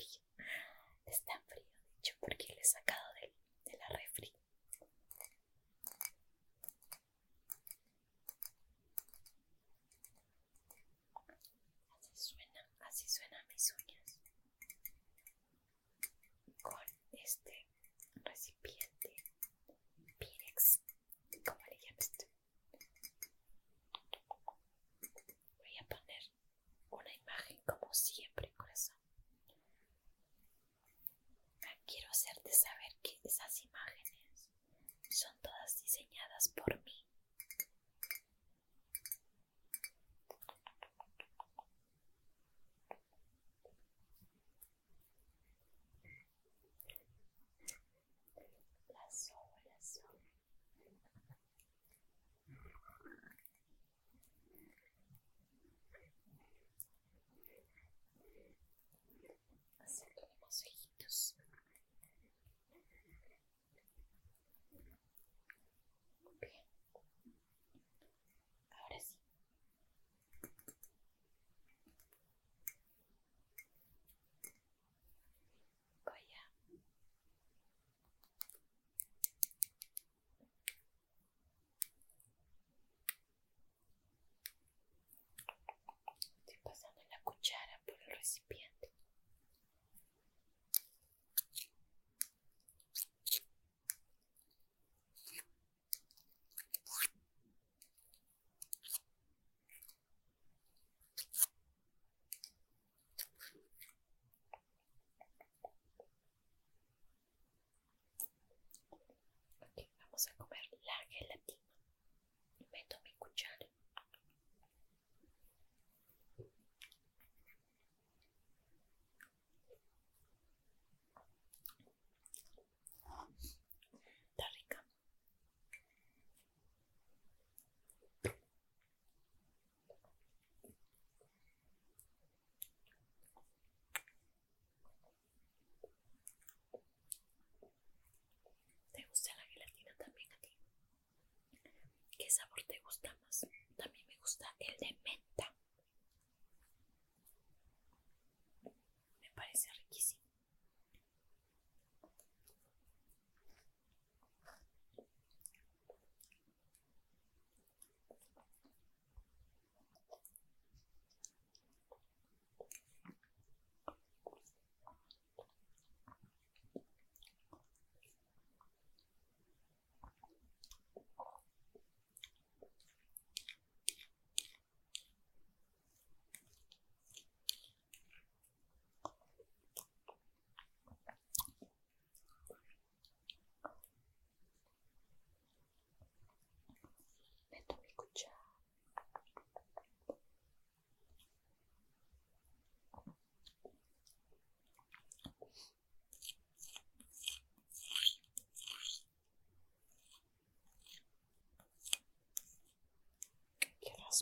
Merci.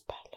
Hay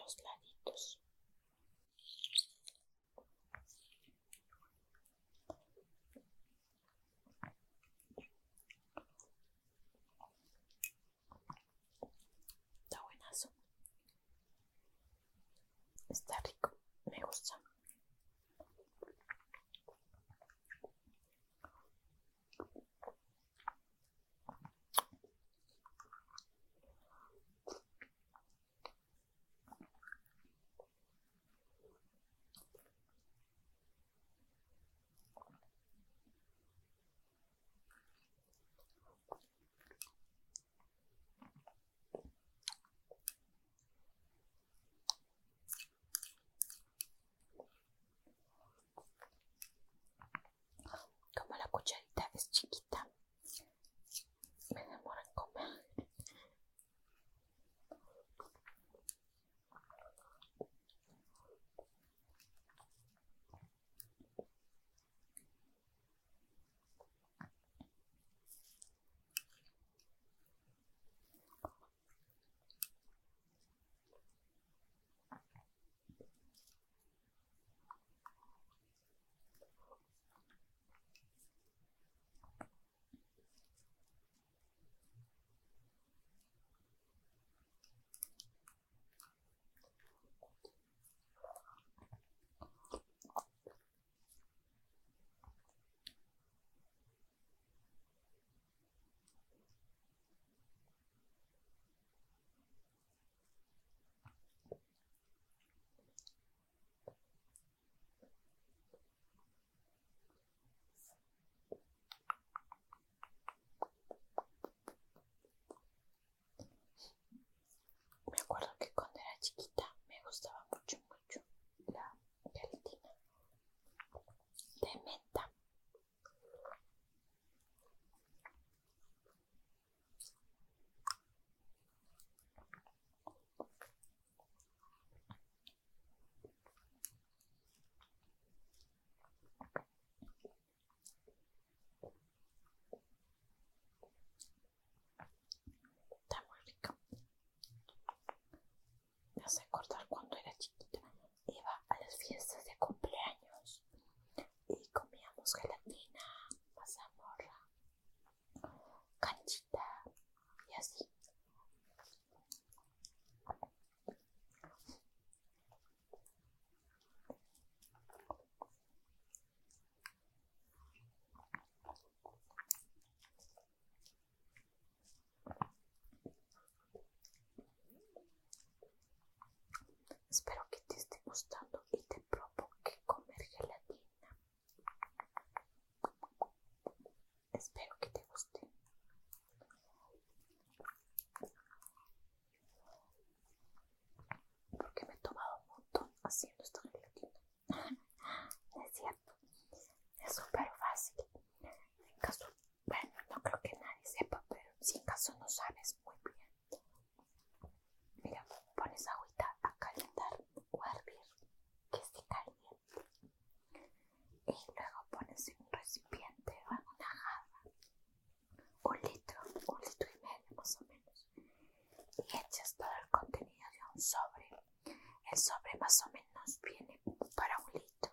y echas todo el contenido de un sobre. El sobre más o menos viene para un litro.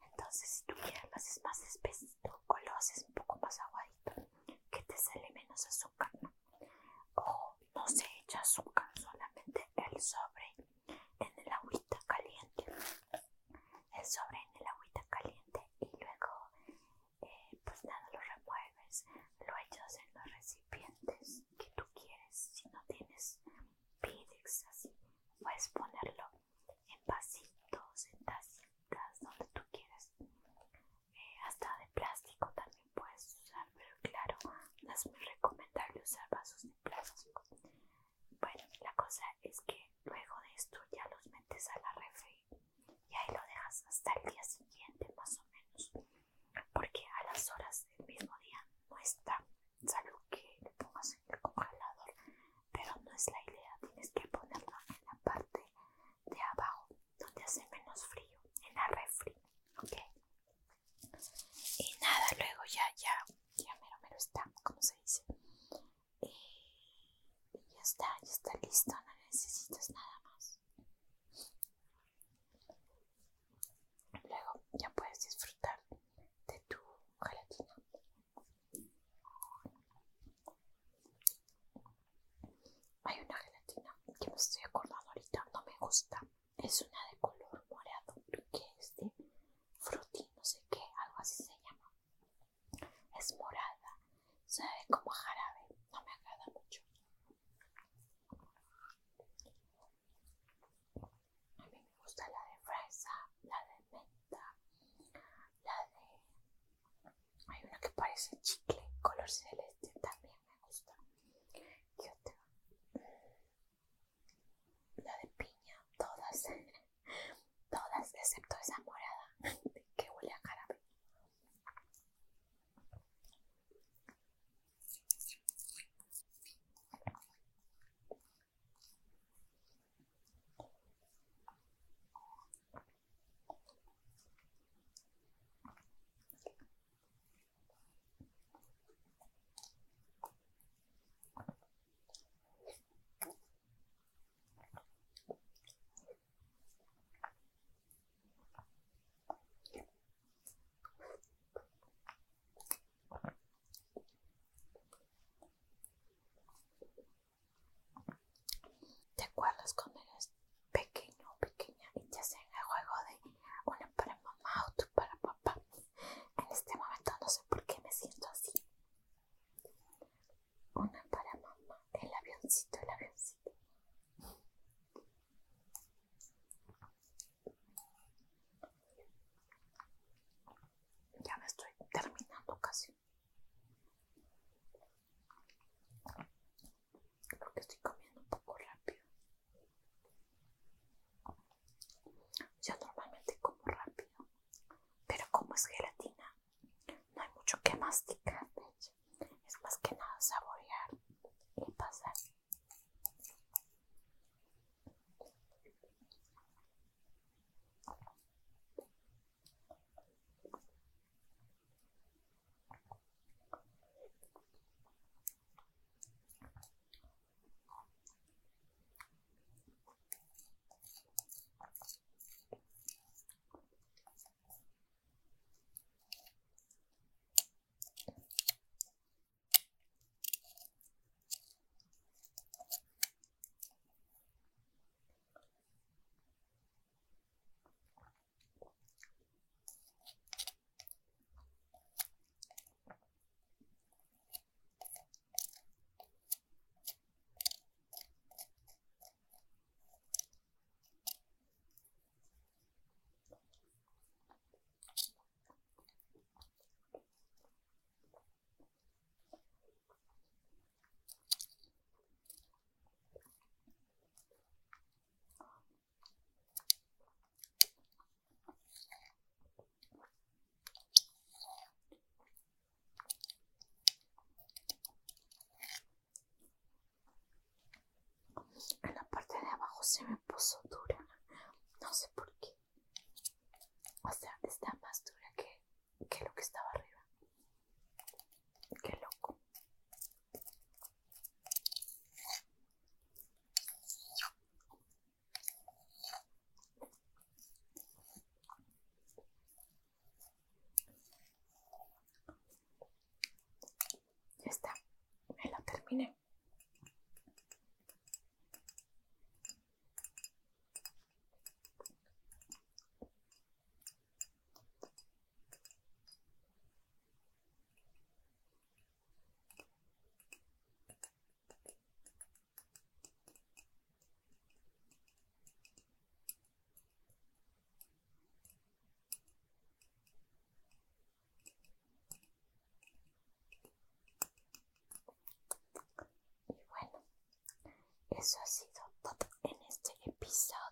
Entonces, si tú quieres, lo haces más espesito o lo haces un poco más aguadito, que te sale menos azúcar. ¿no? O no se echa azúcar, solamente el sobre. that's ya está listo, no necesitas nada más. Luego ya puedes disfrutar de tu gelatina. Hay una gelatina que me estoy acordando ahorita, no me gusta. Es una next. voz se me puso dura. No sé por qué. Eso ha sido todo en este episodio,